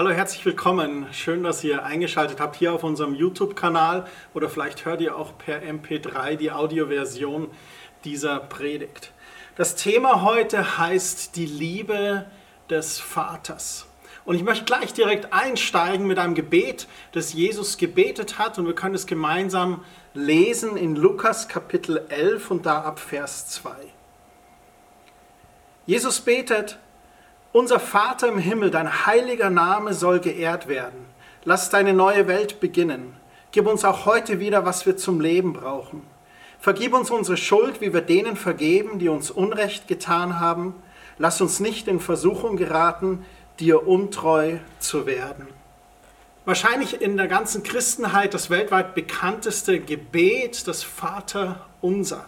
Hallo, herzlich willkommen. Schön, dass ihr eingeschaltet habt hier auf unserem YouTube-Kanal oder vielleicht hört ihr auch per MP3 die Audioversion dieser Predigt. Das Thema heute heißt die Liebe des Vaters. Und ich möchte gleich direkt einsteigen mit einem Gebet, das Jesus gebetet hat und wir können es gemeinsam lesen in Lukas Kapitel 11 und da ab Vers 2. Jesus betet, unser Vater im Himmel, dein heiliger Name soll geehrt werden. Lass deine neue Welt beginnen. Gib uns auch heute wieder, was wir zum Leben brauchen. Vergib uns unsere Schuld, wie wir denen vergeben, die uns Unrecht getan haben. Lass uns nicht in Versuchung geraten, dir untreu zu werden. Wahrscheinlich in der ganzen Christenheit das weltweit bekannteste Gebet, das Vater unser.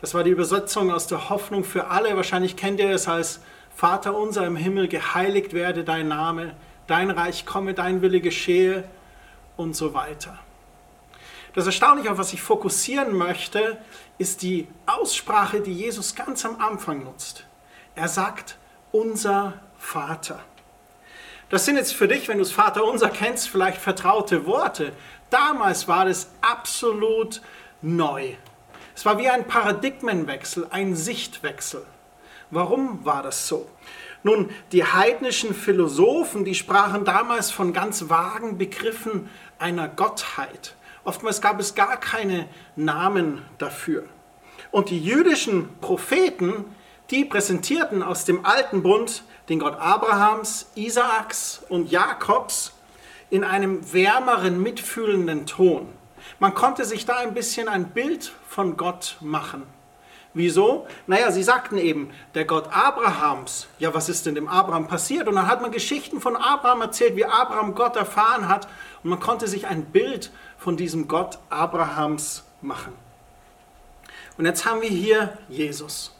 Das war die Übersetzung aus der Hoffnung für alle. Wahrscheinlich kennt ihr es als Vater unser im Himmel, geheiligt werde dein Name, dein Reich komme, dein Wille geschehe und so weiter. Das Erstaunliche, auf was ich fokussieren möchte, ist die Aussprache, die Jesus ganz am Anfang nutzt. Er sagt, unser Vater. Das sind jetzt für dich, wenn du das Vater unser kennst, vielleicht vertraute Worte. Damals war das absolut neu. Es war wie ein Paradigmenwechsel, ein Sichtwechsel. Warum war das so? Nun, die heidnischen Philosophen, die sprachen damals von ganz vagen Begriffen einer Gottheit. Oftmals gab es gar keine Namen dafür. Und die jüdischen Propheten, die präsentierten aus dem alten Bund den Gott Abrahams, Isaaks und Jakobs in einem wärmeren, mitfühlenden Ton. Man konnte sich da ein bisschen ein Bild von Gott machen. Wieso? Naja, sie sagten eben, der Gott Abrahams, ja, was ist denn dem Abraham passiert? Und dann hat man Geschichten von Abraham erzählt, wie Abraham Gott erfahren hat. Und man konnte sich ein Bild von diesem Gott Abrahams machen. Und jetzt haben wir hier Jesus.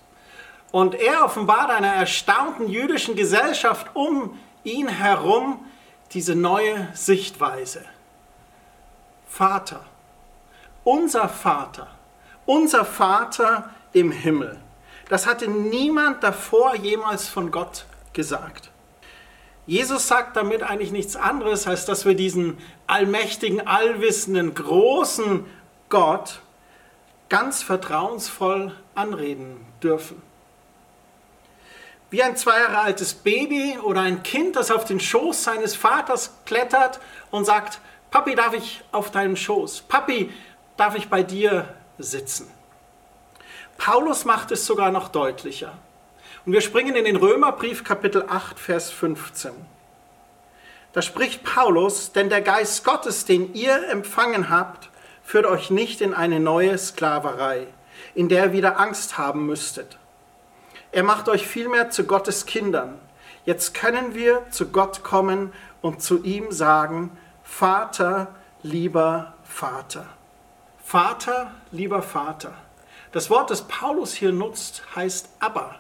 Und er offenbart einer erstaunten jüdischen Gesellschaft um ihn herum diese neue Sichtweise. Vater, unser Vater, unser Vater im Himmel. Das hatte niemand davor jemals von Gott gesagt. Jesus sagt damit eigentlich nichts anderes, als dass wir diesen allmächtigen, allwissenden, großen Gott ganz vertrauensvoll anreden dürfen. Wie ein zwei Jahre altes Baby oder ein Kind, das auf den Schoß seines Vaters klettert und sagt, Papi, darf ich auf deinem Schoß? Papi, darf ich bei dir sitzen? Paulus macht es sogar noch deutlicher. Und wir springen in den Römerbrief Kapitel 8, Vers 15. Da spricht Paulus, denn der Geist Gottes, den ihr empfangen habt, führt euch nicht in eine neue Sklaverei, in der ihr wieder Angst haben müsstet. Er macht euch vielmehr zu Gottes Kindern. Jetzt können wir zu Gott kommen und zu ihm sagen, Vater, lieber Vater. Vater, lieber Vater. Das Wort, das Paulus hier nutzt, heißt Abba.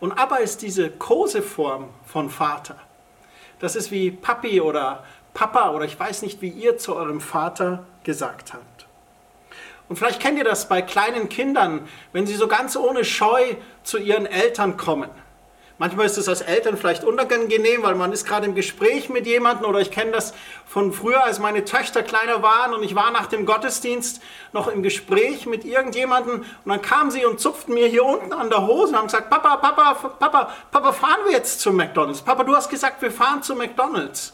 Und Abba ist diese Koseform von Vater. Das ist wie Papi oder Papa oder ich weiß nicht, wie ihr zu eurem Vater gesagt habt. Und vielleicht kennt ihr das bei kleinen Kindern, wenn sie so ganz ohne Scheu zu ihren Eltern kommen. Manchmal ist es als Eltern vielleicht unangenehm, weil man ist gerade im Gespräch mit jemandem oder ich kenne das von früher, als meine Töchter kleiner waren und ich war nach dem Gottesdienst noch im Gespräch mit irgendjemandem und dann kamen sie und zupften mir hier unten an der Hose und haben gesagt, Papa, Papa, Papa, Papa, fahren wir jetzt zu McDonald's? Papa, du hast gesagt, wir fahren zu McDonald's.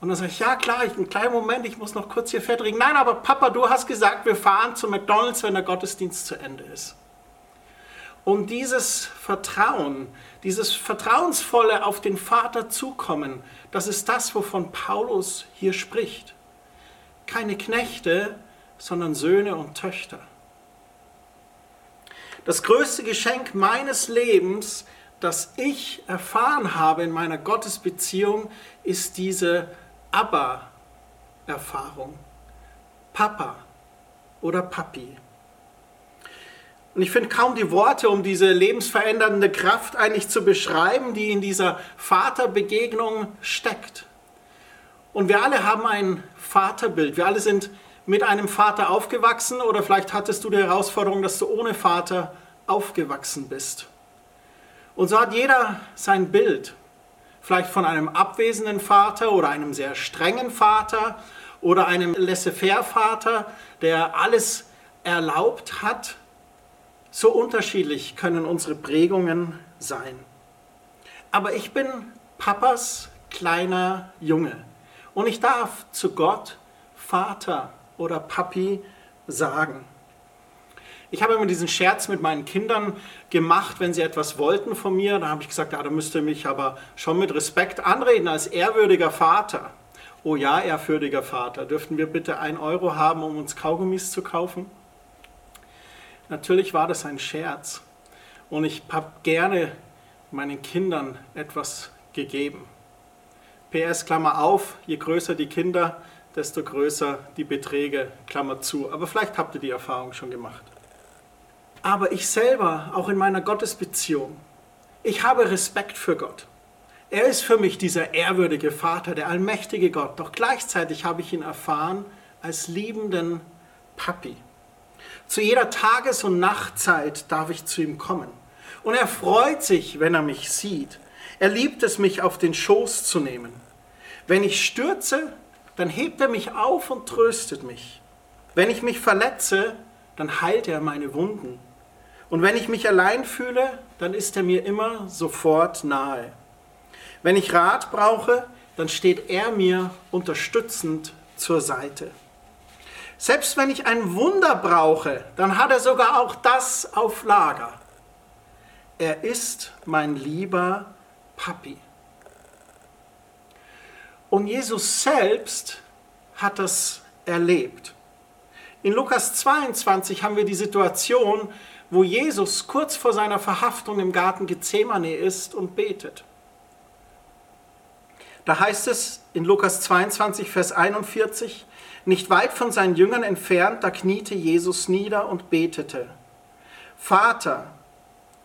Und dann sage ich, ja klar, ich, einen kleinen Moment, ich muss noch kurz hier fertig. Nein, aber Papa, du hast gesagt, wir fahren zu McDonald's, wenn der Gottesdienst zu Ende ist. Und dieses Vertrauen, dieses vertrauensvolle auf den Vater zukommen, das ist das, wovon Paulus hier spricht. Keine Knechte, sondern Söhne und Töchter. Das größte Geschenk meines Lebens, das ich erfahren habe in meiner Gottesbeziehung, ist diese Abba-Erfahrung. Papa oder Papi. Und ich finde kaum die Worte, um diese lebensverändernde Kraft eigentlich zu beschreiben, die in dieser Vaterbegegnung steckt. Und wir alle haben ein Vaterbild. Wir alle sind mit einem Vater aufgewachsen oder vielleicht hattest du die Herausforderung, dass du ohne Vater aufgewachsen bist. Und so hat jeder sein Bild vielleicht von einem abwesenden Vater oder einem sehr strengen Vater oder einem Laissez-faire-Vater, der alles erlaubt hat. So unterschiedlich können unsere Prägungen sein. Aber ich bin Papas kleiner Junge und ich darf zu Gott Vater oder Papi sagen. Ich habe immer diesen Scherz mit meinen Kindern gemacht, wenn sie etwas wollten von mir. Da habe ich gesagt, ja, da müsst ihr mich aber schon mit Respekt anreden als ehrwürdiger Vater. Oh ja, ehrwürdiger Vater, dürften wir bitte ein Euro haben, um uns Kaugummis zu kaufen? Natürlich war das ein Scherz. Und ich habe gerne meinen Kindern etwas gegeben. PS, Klammer auf, je größer die Kinder, desto größer die Beträge, Klammer zu. Aber vielleicht habt ihr die Erfahrung schon gemacht. Aber ich selber, auch in meiner Gottesbeziehung, ich habe Respekt für Gott. Er ist für mich dieser ehrwürdige Vater, der allmächtige Gott. Doch gleichzeitig habe ich ihn erfahren als liebenden Papi. Zu jeder Tages- und Nachtzeit darf ich zu ihm kommen. Und er freut sich, wenn er mich sieht. Er liebt es, mich auf den Schoß zu nehmen. Wenn ich stürze, dann hebt er mich auf und tröstet mich. Wenn ich mich verletze, dann heilt er meine Wunden. Und wenn ich mich allein fühle, dann ist er mir immer sofort nahe. Wenn ich Rat brauche, dann steht er mir unterstützend zur Seite. Selbst wenn ich ein Wunder brauche, dann hat er sogar auch das auf Lager. Er ist mein lieber Papi. Und Jesus selbst hat das erlebt. In Lukas 22 haben wir die Situation, wo Jesus kurz vor seiner Verhaftung im Garten Gethsemane ist und betet. Da heißt es in Lukas 22, Vers 41, nicht weit von seinen Jüngern entfernt, da kniete Jesus nieder und betete. Vater,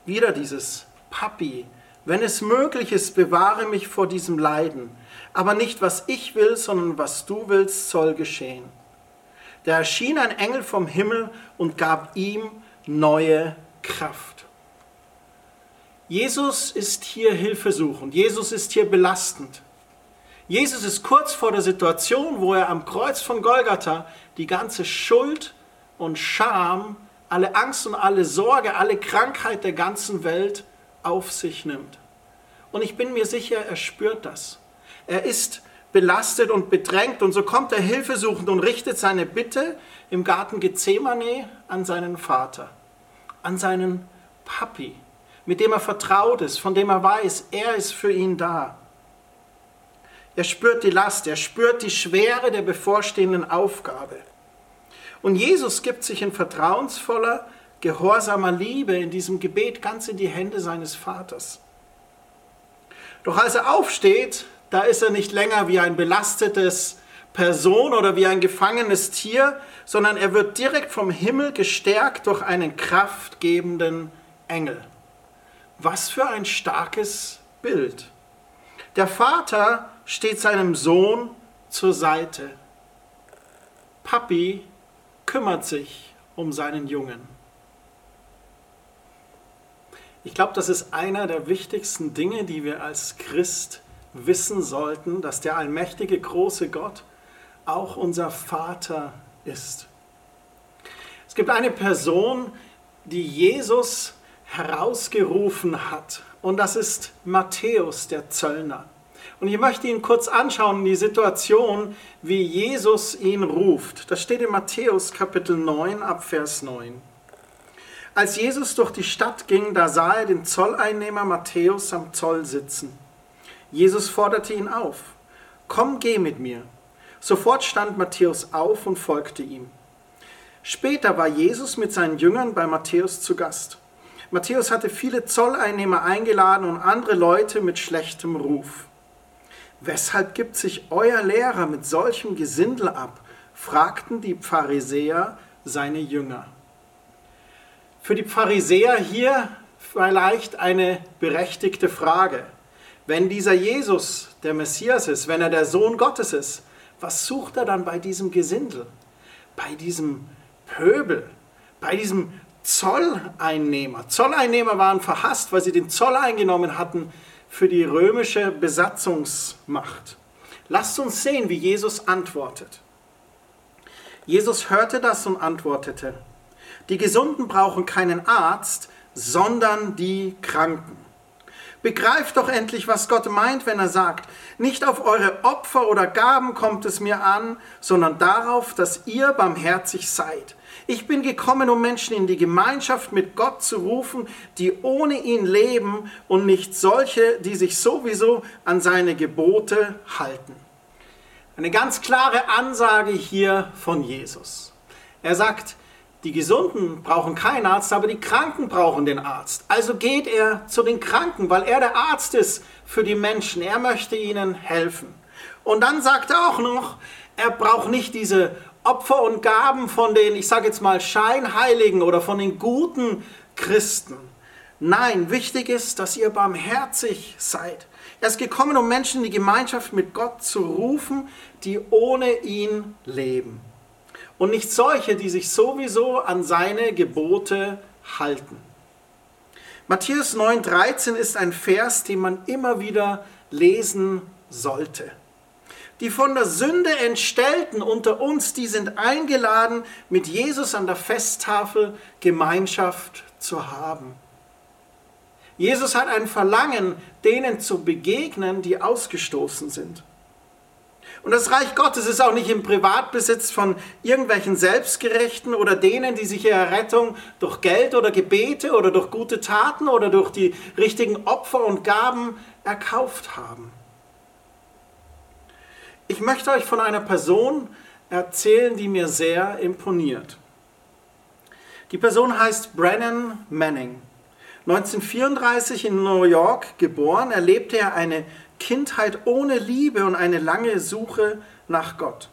wieder dieses Papi, wenn es möglich ist, bewahre mich vor diesem Leiden, aber nicht was ich will, sondern was du willst, soll geschehen. Da erschien ein Engel vom Himmel und gab ihm neue Kraft. Jesus ist hier hilfesuchend, Jesus ist hier belastend. Jesus ist kurz vor der Situation, wo er am Kreuz von Golgatha die ganze Schuld und Scham, alle Angst und alle Sorge, alle Krankheit der ganzen Welt auf sich nimmt. Und ich bin mir sicher, er spürt das. Er ist belastet und bedrängt und so kommt er hilfesuchend und richtet seine Bitte im Garten Gethsemane an seinen Vater, an seinen Papi, mit dem er vertraut ist, von dem er weiß, er ist für ihn da. Er spürt die Last, er spürt die Schwere der bevorstehenden Aufgabe. Und Jesus gibt sich in vertrauensvoller, gehorsamer Liebe in diesem Gebet ganz in die Hände seines Vaters. Doch als er aufsteht, da ist er nicht länger wie ein belastetes Person oder wie ein gefangenes Tier, sondern er wird direkt vom Himmel gestärkt durch einen kraftgebenden Engel. Was für ein starkes Bild. Der Vater steht seinem Sohn zur Seite. Papi kümmert sich um seinen Jungen. Ich glaube, das ist einer der wichtigsten Dinge, die wir als Christ wissen sollten, dass der allmächtige große Gott auch unser Vater ist. Es gibt eine Person, die Jesus herausgerufen hat, und das ist Matthäus, der Zöllner. Und ich möchte Ihnen kurz anschauen, die Situation, wie Jesus ihn ruft. Das steht in Matthäus Kapitel 9 ab Vers 9. Als Jesus durch die Stadt ging, da sah er den Zolleinnehmer Matthäus am Zoll sitzen. Jesus forderte ihn auf, komm, geh mit mir. Sofort stand Matthäus auf und folgte ihm. Später war Jesus mit seinen Jüngern bei Matthäus zu Gast. Matthäus hatte viele Zolleinnehmer eingeladen und andere Leute mit schlechtem Ruf. Weshalb gibt sich euer Lehrer mit solchem Gesindel ab? fragten die Pharisäer seine Jünger. Für die Pharisäer hier vielleicht eine berechtigte Frage. Wenn dieser Jesus der Messias ist, wenn er der Sohn Gottes ist, was sucht er dann bei diesem Gesindel? Bei diesem Pöbel, bei diesem Zolleinnehmer. Zolleinnehmer waren verhasst, weil sie den Zoll eingenommen hatten für die römische Besatzungsmacht. Lasst uns sehen, wie Jesus antwortet. Jesus hörte das und antwortete, die Gesunden brauchen keinen Arzt, sondern die Kranken. Begreift doch endlich, was Gott meint, wenn er sagt, nicht auf eure Opfer oder Gaben kommt es mir an, sondern darauf, dass ihr barmherzig seid. Ich bin gekommen, um Menschen in die Gemeinschaft mit Gott zu rufen, die ohne ihn leben und nicht solche, die sich sowieso an seine Gebote halten. Eine ganz klare Ansage hier von Jesus. Er sagt, die Gesunden brauchen keinen Arzt, aber die Kranken brauchen den Arzt. Also geht er zu den Kranken, weil er der Arzt ist für die Menschen. Er möchte ihnen helfen. Und dann sagt er auch noch, er braucht nicht diese Opfer und Gaben von den, ich sage jetzt mal, Scheinheiligen oder von den guten Christen. Nein, wichtig ist, dass ihr barmherzig seid. Er ist gekommen, um Menschen in die Gemeinschaft mit Gott zu rufen, die ohne ihn leben und nicht solche, die sich sowieso an seine Gebote halten. Matthäus 9:13 ist ein Vers, den man immer wieder lesen sollte. Die von der Sünde entstellten unter uns, die sind eingeladen, mit Jesus an der Festtafel Gemeinschaft zu haben. Jesus hat ein Verlangen, denen zu begegnen, die ausgestoßen sind. Und das Reich Gottes ist auch nicht im Privatbesitz von irgendwelchen Selbstgerechten oder denen, die sich ihre Rettung durch Geld oder Gebete oder durch gute Taten oder durch die richtigen Opfer und Gaben erkauft haben. Ich möchte euch von einer Person erzählen, die mir sehr imponiert. Die Person heißt Brennan Manning. 1934 in New York geboren, erlebte er eine Kindheit ohne Liebe und eine lange Suche nach Gott.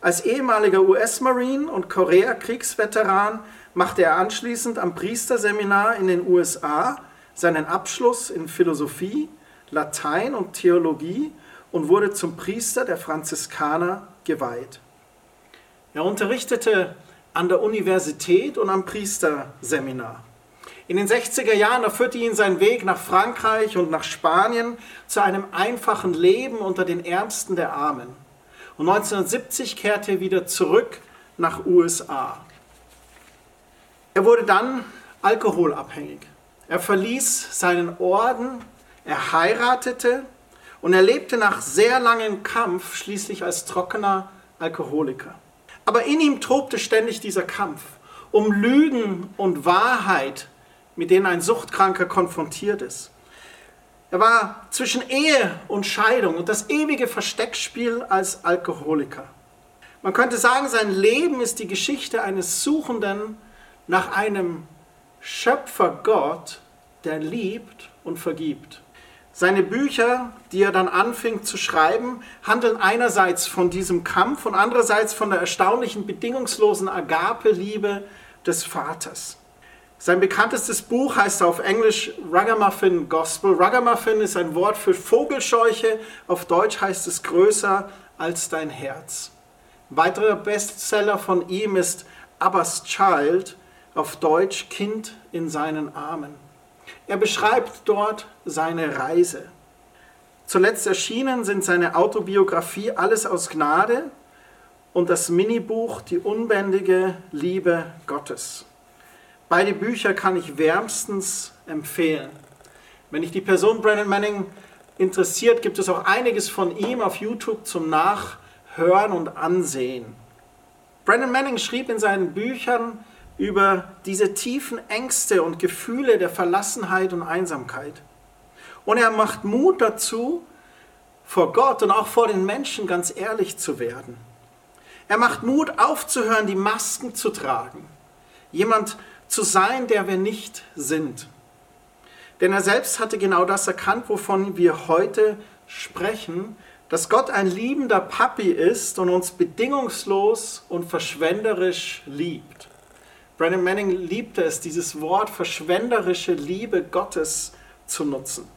Als ehemaliger US-Marine und Korea-Kriegsveteran machte er anschließend am Priesterseminar in den USA seinen Abschluss in Philosophie, Latein und Theologie und wurde zum Priester der Franziskaner geweiht. Er unterrichtete an der Universität und am Priesterseminar. In den 60er Jahren erführte ihn sein Weg nach Frankreich und nach Spanien zu einem einfachen Leben unter den Ärmsten der Armen. Und 1970 kehrte er wieder zurück nach USA. Er wurde dann alkoholabhängig. Er verließ seinen Orden, er heiratete und er lebte nach sehr langem Kampf schließlich als trockener Alkoholiker. Aber in ihm tobte ständig dieser Kampf um Lügen und Wahrheit mit denen ein Suchtkranker konfrontiert ist. Er war zwischen Ehe und Scheidung und das ewige Versteckspiel als Alkoholiker. Man könnte sagen, sein Leben ist die Geschichte eines Suchenden nach einem Schöpfergott, der liebt und vergibt. Seine Bücher, die er dann anfing zu schreiben, handeln einerseits von diesem Kampf und andererseits von der erstaunlichen bedingungslosen Agape-Liebe des Vaters. Sein bekanntestes Buch heißt auf Englisch Ragamuffin Gospel. Ragamuffin ist ein Wort für Vogelscheuche. Auf Deutsch heißt es größer als dein Herz. Ein weiterer Bestseller von ihm ist Abba's Child, auf Deutsch Kind in seinen Armen. Er beschreibt dort seine Reise. Zuletzt erschienen sind seine Autobiografie Alles aus Gnade und das Minibuch Die unbändige Liebe Gottes. Beide Bücher kann ich wärmstens empfehlen. Wenn dich die Person Brandon Manning interessiert, gibt es auch einiges von ihm auf YouTube zum Nachhören und Ansehen. Brandon Manning schrieb in seinen Büchern über diese tiefen Ängste und Gefühle der Verlassenheit und Einsamkeit. Und er macht Mut dazu, vor Gott und auch vor den Menschen ganz ehrlich zu werden. Er macht Mut aufzuhören, die Masken zu tragen. Jemand zu sein, der wir nicht sind. Denn er selbst hatte genau das erkannt, wovon wir heute sprechen, dass Gott ein liebender Papi ist und uns bedingungslos und verschwenderisch liebt. Brandon Manning liebte es, dieses Wort verschwenderische Liebe Gottes zu nutzen.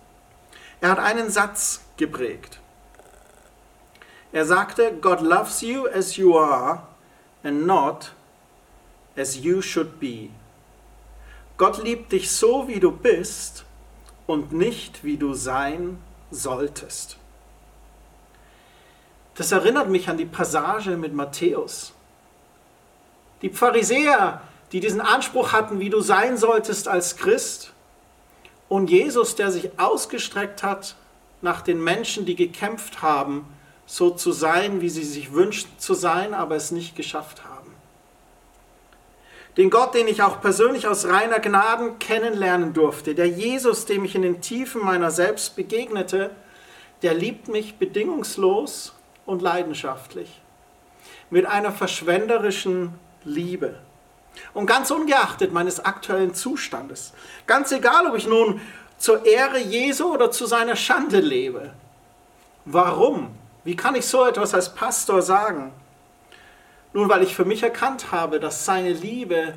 Er hat einen Satz geprägt. Er sagte, God loves you as you are and not as you should be. Gott liebt dich so, wie du bist und nicht wie du sein solltest. Das erinnert mich an die Passage mit Matthäus. Die Pharisäer, die diesen Anspruch hatten, wie du sein solltest als Christ, und Jesus, der sich ausgestreckt hat nach den Menschen, die gekämpft haben, so zu sein, wie sie sich wünschten zu sein, aber es nicht geschafft haben. Den Gott, den ich auch persönlich aus reiner Gnaden kennenlernen durfte, der Jesus, dem ich in den Tiefen meiner selbst begegnete, der liebt mich bedingungslos und leidenschaftlich, mit einer verschwenderischen Liebe. Und ganz ungeachtet meines aktuellen Zustandes, ganz egal, ob ich nun zur Ehre Jesu oder zu seiner Schande lebe. Warum? Wie kann ich so etwas als Pastor sagen? Nun, weil ich für mich erkannt habe, dass seine Liebe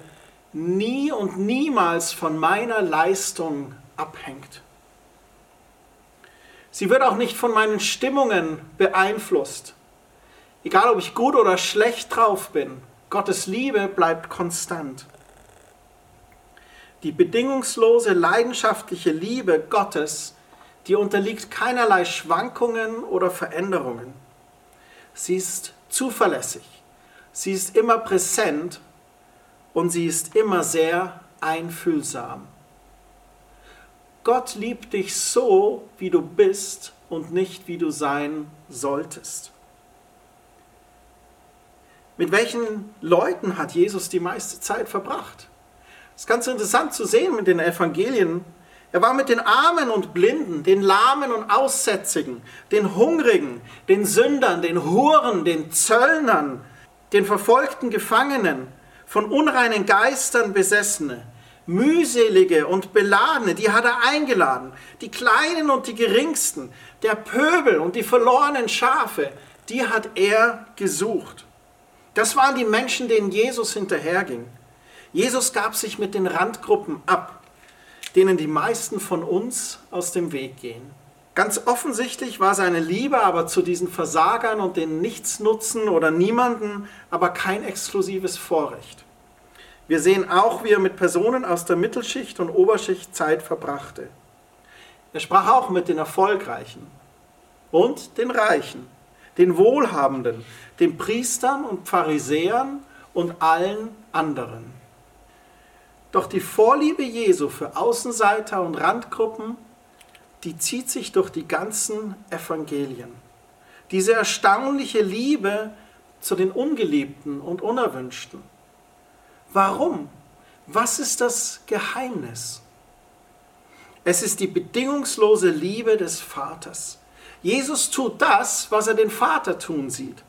nie und niemals von meiner Leistung abhängt. Sie wird auch nicht von meinen Stimmungen beeinflusst. Egal, ob ich gut oder schlecht drauf bin, Gottes Liebe bleibt konstant. Die bedingungslose, leidenschaftliche Liebe Gottes, die unterliegt keinerlei Schwankungen oder Veränderungen. Sie ist zuverlässig, sie ist immer präsent und sie ist immer sehr einfühlsam. Gott liebt dich so, wie du bist und nicht, wie du sein solltest. Mit welchen Leuten hat Jesus die meiste Zeit verbracht? Es ist ganz interessant zu sehen mit den Evangelien. Er war mit den Armen und Blinden, den Lahmen und Aussätzigen, den Hungrigen, den Sündern, den Huren, den Zöllnern, den verfolgten Gefangenen, von unreinen Geistern Besessene, mühselige und beladene, die hat er eingeladen, die Kleinen und die Geringsten, der Pöbel und die verlorenen Schafe, die hat er gesucht. Das waren die Menschen, denen Jesus hinterherging. Jesus gab sich mit den Randgruppen ab, denen die meisten von uns aus dem Weg gehen. Ganz offensichtlich war seine Liebe aber zu diesen Versagern und den Nichtsnutzen oder niemanden aber kein exklusives Vorrecht. Wir sehen auch, wie er mit Personen aus der Mittelschicht und Oberschicht Zeit verbrachte. Er sprach auch mit den Erfolgreichen und den Reichen den Wohlhabenden, den Priestern und Pharisäern und allen anderen. Doch die Vorliebe Jesu für Außenseiter und Randgruppen, die zieht sich durch die ganzen Evangelien. Diese erstaunliche Liebe zu den Ungeliebten und Unerwünschten. Warum? Was ist das Geheimnis? Es ist die bedingungslose Liebe des Vaters. Jesus tut das, was er den Vater tun sieht.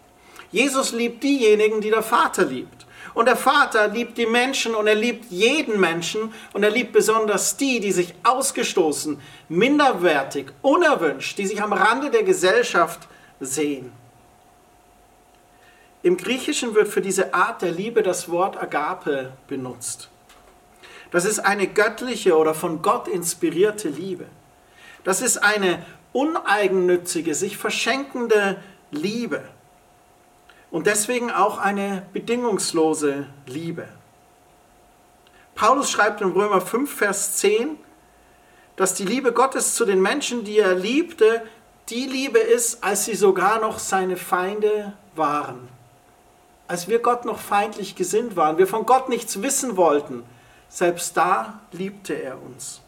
Jesus liebt diejenigen, die der Vater liebt. Und der Vater liebt die Menschen und er liebt jeden Menschen und er liebt besonders die, die sich ausgestoßen, minderwertig, unerwünscht, die sich am Rande der Gesellschaft sehen. Im Griechischen wird für diese Art der Liebe das Wort Agape benutzt. Das ist eine göttliche oder von Gott inspirierte Liebe. Das ist eine uneigennützige, sich verschenkende Liebe. Und deswegen auch eine bedingungslose Liebe. Paulus schreibt in Römer 5, Vers 10, dass die Liebe Gottes zu den Menschen, die er liebte, die Liebe ist, als sie sogar noch seine Feinde waren. Als wir Gott noch feindlich gesinnt waren, wir von Gott nichts wissen wollten, selbst da liebte er uns.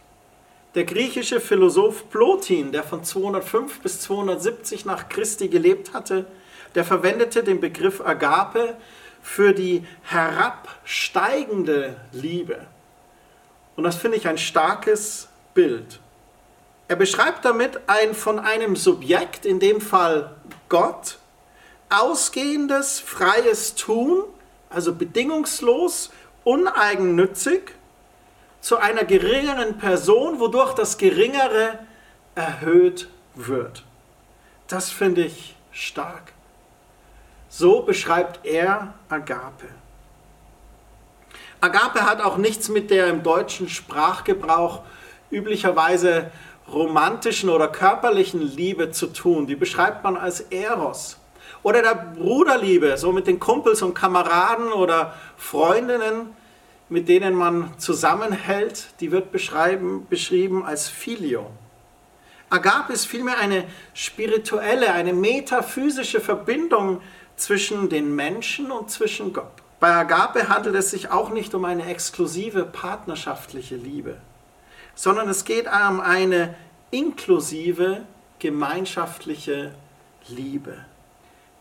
Der griechische Philosoph Plotin, der von 205 bis 270 nach Christi gelebt hatte, der verwendete den Begriff Agape für die herabsteigende Liebe. Und das finde ich ein starkes Bild. Er beschreibt damit ein von einem Subjekt, in dem Fall Gott, ausgehendes, freies Tun, also bedingungslos, uneigennützig, zu einer geringeren Person, wodurch das Geringere erhöht wird. Das finde ich stark. So beschreibt er Agape. Agape hat auch nichts mit der im deutschen Sprachgebrauch üblicherweise romantischen oder körperlichen Liebe zu tun. Die beschreibt man als Eros. Oder der Bruderliebe, so mit den Kumpels und Kameraden oder Freundinnen, mit denen man zusammenhält, die wird beschrieben als Filio. Agape ist vielmehr eine spirituelle, eine metaphysische Verbindung zwischen den Menschen und zwischen Gott. Bei Agape handelt es sich auch nicht um eine exklusive partnerschaftliche Liebe, sondern es geht um eine inklusive gemeinschaftliche Liebe.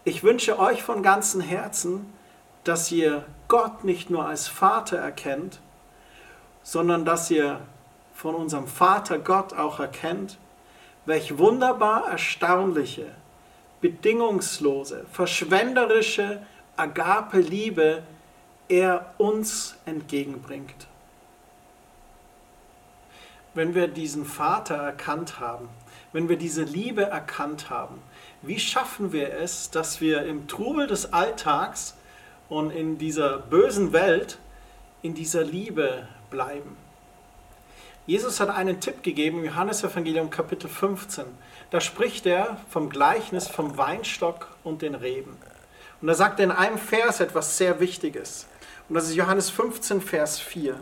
Ich wünsche euch von ganzem Herzen, dass ihr Gott nicht nur als Vater erkennt, sondern dass ihr von unserem Vater Gott auch erkennt, welch wunderbar erstaunliche, bedingungslose, verschwenderische Agape-Liebe er uns entgegenbringt. Wenn wir diesen Vater erkannt haben, wenn wir diese Liebe erkannt haben, wie schaffen wir es, dass wir im Trubel des Alltags und in dieser bösen Welt in dieser Liebe bleiben? Jesus hat einen Tipp gegeben im Johannesevangelium Kapitel 15. Da spricht er vom Gleichnis vom Weinstock und den Reben. Und da sagt er in einem Vers etwas sehr Wichtiges. Und das ist Johannes 15, Vers 4.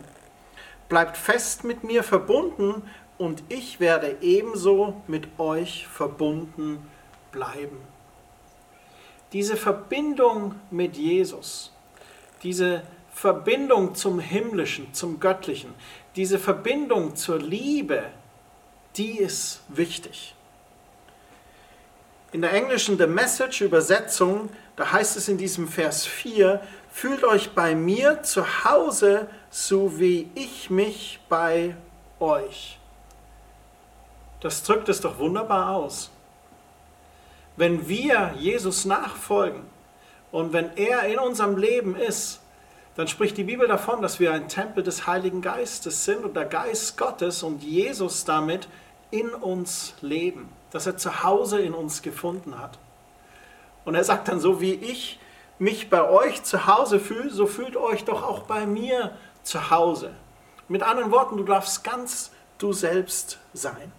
Bleibt fest mit mir verbunden und ich werde ebenso mit euch verbunden bleiben. Diese Verbindung mit Jesus, diese Verbindung zum Himmlischen, zum Göttlichen, diese Verbindung zur Liebe, die ist wichtig. In der englischen The Message Übersetzung, da heißt es in diesem Vers 4, fühlt euch bei mir zu Hause, so wie ich mich bei euch. Das drückt es doch wunderbar aus. Wenn wir Jesus nachfolgen und wenn er in unserem Leben ist, dann spricht die Bibel davon, dass wir ein Tempel des Heiligen Geistes sind und der Geist Gottes und Jesus damit in uns leben, dass er zu Hause in uns gefunden hat. Und er sagt dann, so wie ich mich bei euch zu Hause fühle, so fühlt euch doch auch bei mir zu Hause. Mit anderen Worten, du darfst ganz du selbst sein.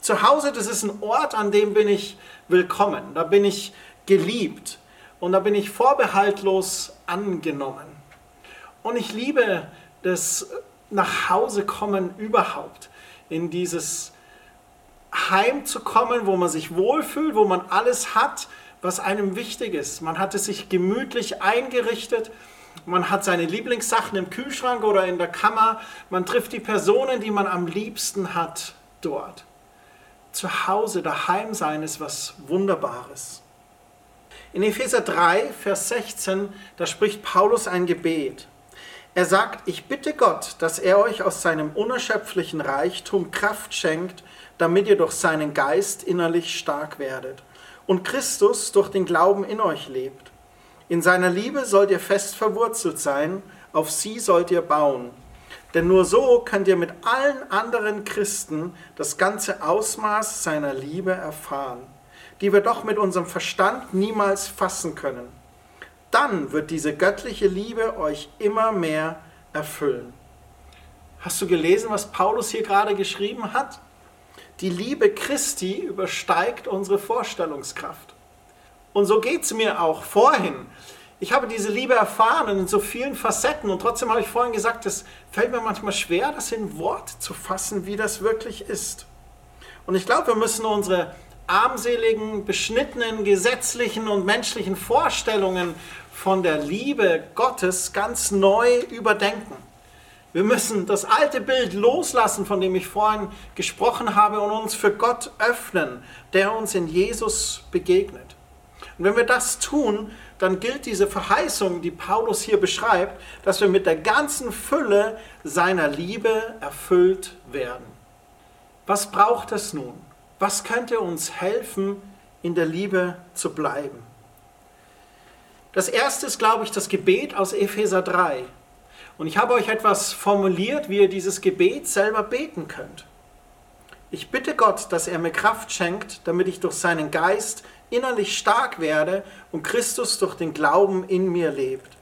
Zu Hause, das ist ein Ort, an dem bin ich willkommen, da bin ich geliebt und da bin ich vorbehaltlos angenommen. Und ich liebe das Nachhausekommen überhaupt, in dieses Heim zu kommen, wo man sich wohlfühlt, wo man alles hat, was einem wichtig ist. Man hat es sich gemütlich eingerichtet, man hat seine Lieblingssachen im Kühlschrank oder in der Kammer, man trifft die Personen, die man am liebsten hat dort. Zu Hause, daheim sein ist was Wunderbares. In Epheser 3, Vers 16, da spricht Paulus ein Gebet. Er sagt, ich bitte Gott, dass er euch aus seinem unerschöpflichen Reichtum Kraft schenkt, damit ihr durch seinen Geist innerlich stark werdet und Christus durch den Glauben in euch lebt. In seiner Liebe sollt ihr fest verwurzelt sein, auf sie sollt ihr bauen. Denn nur so könnt ihr mit allen anderen Christen das ganze Ausmaß seiner Liebe erfahren, die wir doch mit unserem Verstand niemals fassen können dann wird diese göttliche Liebe euch immer mehr erfüllen. Hast du gelesen, was Paulus hier gerade geschrieben hat? Die Liebe Christi übersteigt unsere Vorstellungskraft. Und so geht es mir auch vorhin. Ich habe diese Liebe erfahren in so vielen Facetten und trotzdem habe ich vorhin gesagt, es fällt mir manchmal schwer, das in Wort zu fassen, wie das wirklich ist. Und ich glaube, wir müssen unsere armseligen, beschnittenen, gesetzlichen und menschlichen Vorstellungen von der Liebe Gottes ganz neu überdenken. Wir müssen das alte Bild loslassen, von dem ich vorhin gesprochen habe, und uns für Gott öffnen, der uns in Jesus begegnet. Und wenn wir das tun, dann gilt diese Verheißung, die Paulus hier beschreibt, dass wir mit der ganzen Fülle seiner Liebe erfüllt werden. Was braucht es nun? Was könnte uns helfen, in der Liebe zu bleiben? Das erste ist, glaube ich, das Gebet aus Epheser 3. Und ich habe euch etwas formuliert, wie ihr dieses Gebet selber beten könnt. Ich bitte Gott, dass er mir Kraft schenkt, damit ich durch seinen Geist innerlich stark werde und Christus durch den Glauben in mir lebt.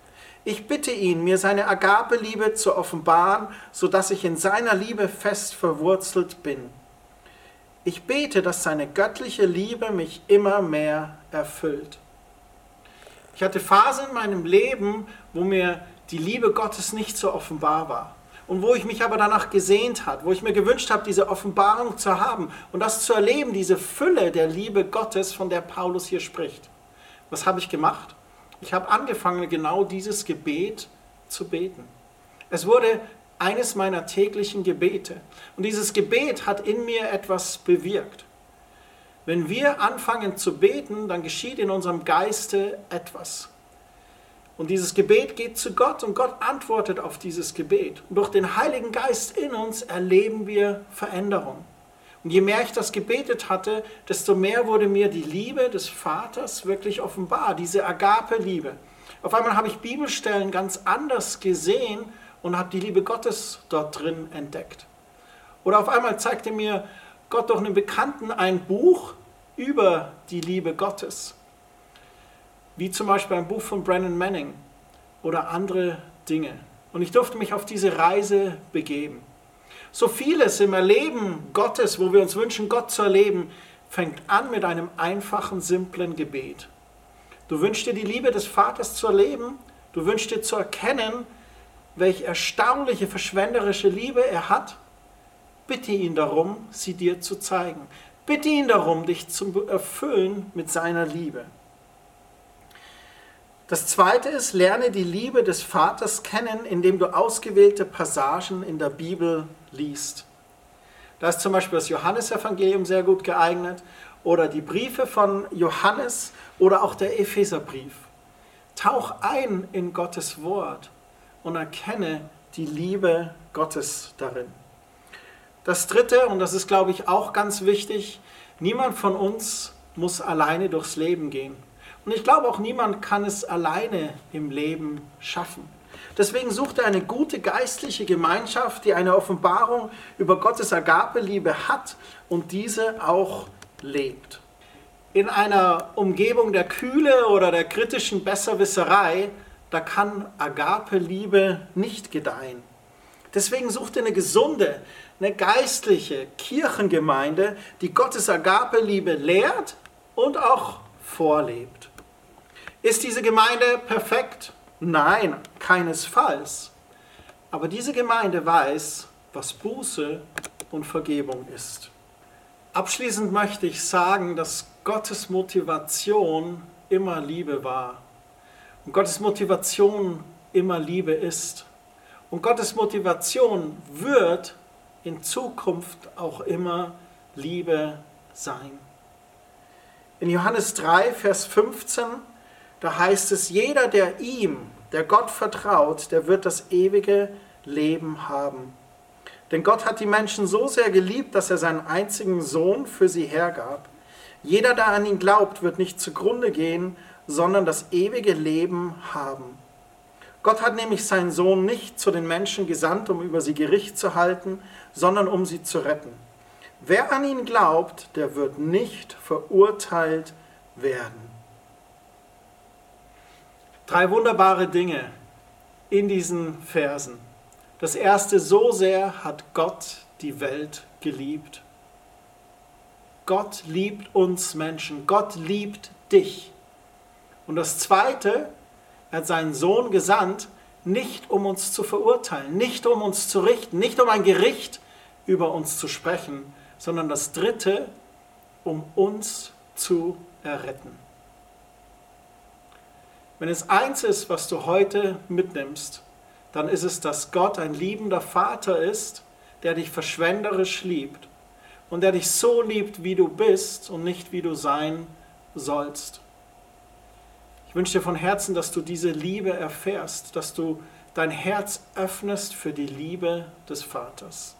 Ich bitte ihn, mir seine Agape-Liebe zu offenbaren, sodass ich in seiner Liebe fest verwurzelt bin. Ich bete, dass seine göttliche Liebe mich immer mehr erfüllt. Ich hatte Phasen in meinem Leben, wo mir die Liebe Gottes nicht so offenbar war. Und wo ich mich aber danach gesehnt hat, wo ich mir gewünscht habe, diese Offenbarung zu haben und das zu erleben, diese Fülle der Liebe Gottes, von der Paulus hier spricht. Was habe ich gemacht? Ich habe angefangen, genau dieses Gebet zu beten. Es wurde eines meiner täglichen Gebete. Und dieses Gebet hat in mir etwas bewirkt. Wenn wir anfangen zu beten, dann geschieht in unserem Geiste etwas. Und dieses Gebet geht zu Gott und Gott antwortet auf dieses Gebet. Und durch den Heiligen Geist in uns erleben wir Veränderung. Und je mehr ich das gebetet hatte, desto mehr wurde mir die Liebe des Vaters wirklich offenbar, diese Agape-Liebe. Auf einmal habe ich Bibelstellen ganz anders gesehen und habe die Liebe Gottes dort drin entdeckt. Oder auf einmal zeigte mir Gott durch einen Bekannten ein Buch über die Liebe Gottes wie zum Beispiel ein Buch von Brennan Manning oder andere Dinge. Und ich durfte mich auf diese Reise begeben. So vieles im Erleben Gottes, wo wir uns wünschen, Gott zu erleben, fängt an mit einem einfachen, simplen Gebet. Du wünschst dir die Liebe des Vaters zu erleben, du wünschst dir zu erkennen, welche erstaunliche, verschwenderische Liebe er hat. Bitte ihn darum, sie dir zu zeigen. Bitte ihn darum, dich zu erfüllen mit seiner Liebe. Das zweite ist, lerne die Liebe des Vaters kennen, indem du ausgewählte Passagen in der Bibel liest. Da ist zum Beispiel das Johannesevangelium sehr gut geeignet oder die Briefe von Johannes oder auch der Epheserbrief. Tauch ein in Gottes Wort und erkenne die Liebe Gottes darin. Das dritte, und das ist, glaube ich, auch ganz wichtig, niemand von uns muss alleine durchs Leben gehen. Und ich glaube auch niemand kann es alleine im Leben schaffen. Deswegen sucht er eine gute geistliche Gemeinschaft, die eine Offenbarung über Gottes Agape-Liebe hat und diese auch lebt. In einer Umgebung der Kühle oder der kritischen Besserwisserei, da kann Agape-Liebe nicht gedeihen. Deswegen sucht er eine gesunde, eine geistliche Kirchengemeinde, die Gottes Agape-Liebe lehrt und auch vorlebt. Ist diese Gemeinde perfekt? Nein, keinesfalls. Aber diese Gemeinde weiß, was Buße und Vergebung ist. Abschließend möchte ich sagen, dass Gottes Motivation immer Liebe war. Und Gottes Motivation immer Liebe ist. Und Gottes Motivation wird in Zukunft auch immer Liebe sein. In Johannes 3, Vers 15 da heißt es, jeder, der ihm, der Gott vertraut, der wird das ewige Leben haben. Denn Gott hat die Menschen so sehr geliebt, dass er seinen einzigen Sohn für sie hergab. Jeder, der an ihn glaubt, wird nicht zugrunde gehen, sondern das ewige Leben haben. Gott hat nämlich seinen Sohn nicht zu den Menschen gesandt, um über sie Gericht zu halten, sondern um sie zu retten. Wer an ihn glaubt, der wird nicht verurteilt werden. Drei wunderbare Dinge in diesen Versen. Das erste, so sehr hat Gott die Welt geliebt. Gott liebt uns Menschen. Gott liebt dich. Und das zweite, er hat seinen Sohn gesandt, nicht um uns zu verurteilen, nicht um uns zu richten, nicht um ein Gericht über uns zu sprechen, sondern das dritte, um uns zu erretten. Wenn es eins ist, was du heute mitnimmst, dann ist es, dass Gott ein liebender Vater ist, der dich verschwenderisch liebt und der dich so liebt, wie du bist und nicht wie du sein sollst. Ich wünsche dir von Herzen, dass du diese Liebe erfährst, dass du dein Herz öffnest für die Liebe des Vaters.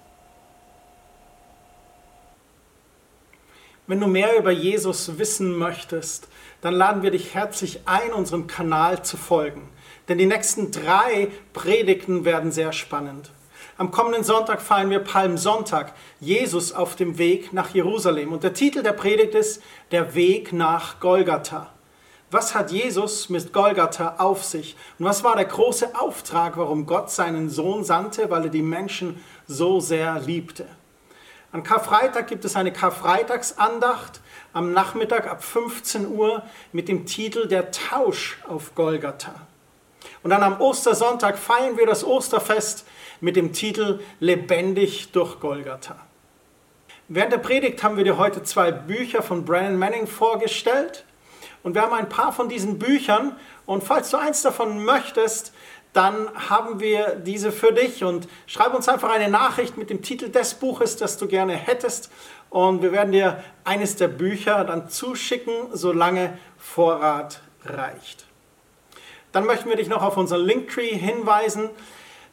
Wenn du mehr über Jesus wissen möchtest, dann laden wir dich herzlich ein, unserem Kanal zu folgen. Denn die nächsten drei Predigten werden sehr spannend. Am kommenden Sonntag feiern wir Palmsonntag, Jesus auf dem Weg nach Jerusalem. Und der Titel der Predigt ist Der Weg nach Golgatha. Was hat Jesus mit Golgatha auf sich? Und was war der große Auftrag, warum Gott seinen Sohn sandte, weil er die Menschen so sehr liebte? An Karfreitag gibt es eine Karfreitagsandacht am Nachmittag ab 15 Uhr mit dem Titel Der Tausch auf Golgatha. Und dann am Ostersonntag feiern wir das Osterfest mit dem Titel Lebendig durch Golgatha. Während der Predigt haben wir dir heute zwei Bücher von Brandon Manning vorgestellt. Und wir haben ein paar von diesen Büchern. Und falls du eins davon möchtest, dann haben wir diese für dich. Und schreib uns einfach eine Nachricht mit dem Titel des Buches, das du gerne hättest. Und wir werden dir eines der Bücher dann zuschicken, solange Vorrat reicht. Dann möchten wir dich noch auf unseren Linktree hinweisen.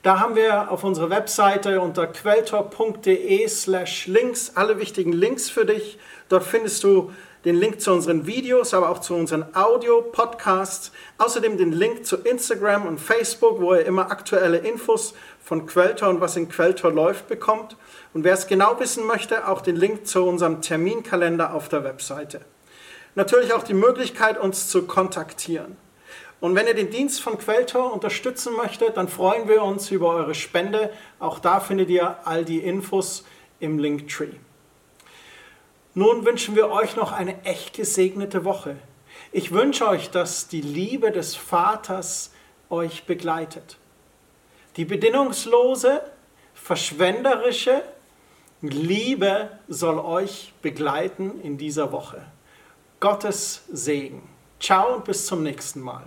Da haben wir auf unserer Webseite unter quelltor.de slash links alle wichtigen Links für dich. Dort findest du den Link zu unseren Videos, aber auch zu unseren Audio-Podcasts. Außerdem den Link zu Instagram und Facebook, wo ihr immer aktuelle Infos von Quelltor und was in Quelltor läuft bekommt. Und wer es genau wissen möchte, auch den Link zu unserem Terminkalender auf der Webseite. Natürlich auch die Möglichkeit, uns zu kontaktieren. Und wenn ihr den Dienst von Quelltor unterstützen möchtet, dann freuen wir uns über eure Spende. Auch da findet ihr all die Infos im Linktree. Nun wünschen wir euch noch eine echt gesegnete Woche. Ich wünsche euch, dass die Liebe des Vaters euch begleitet. Die bedingungslose, verschwenderische Liebe soll euch begleiten in dieser Woche. Gottes Segen. Ciao und bis zum nächsten Mal.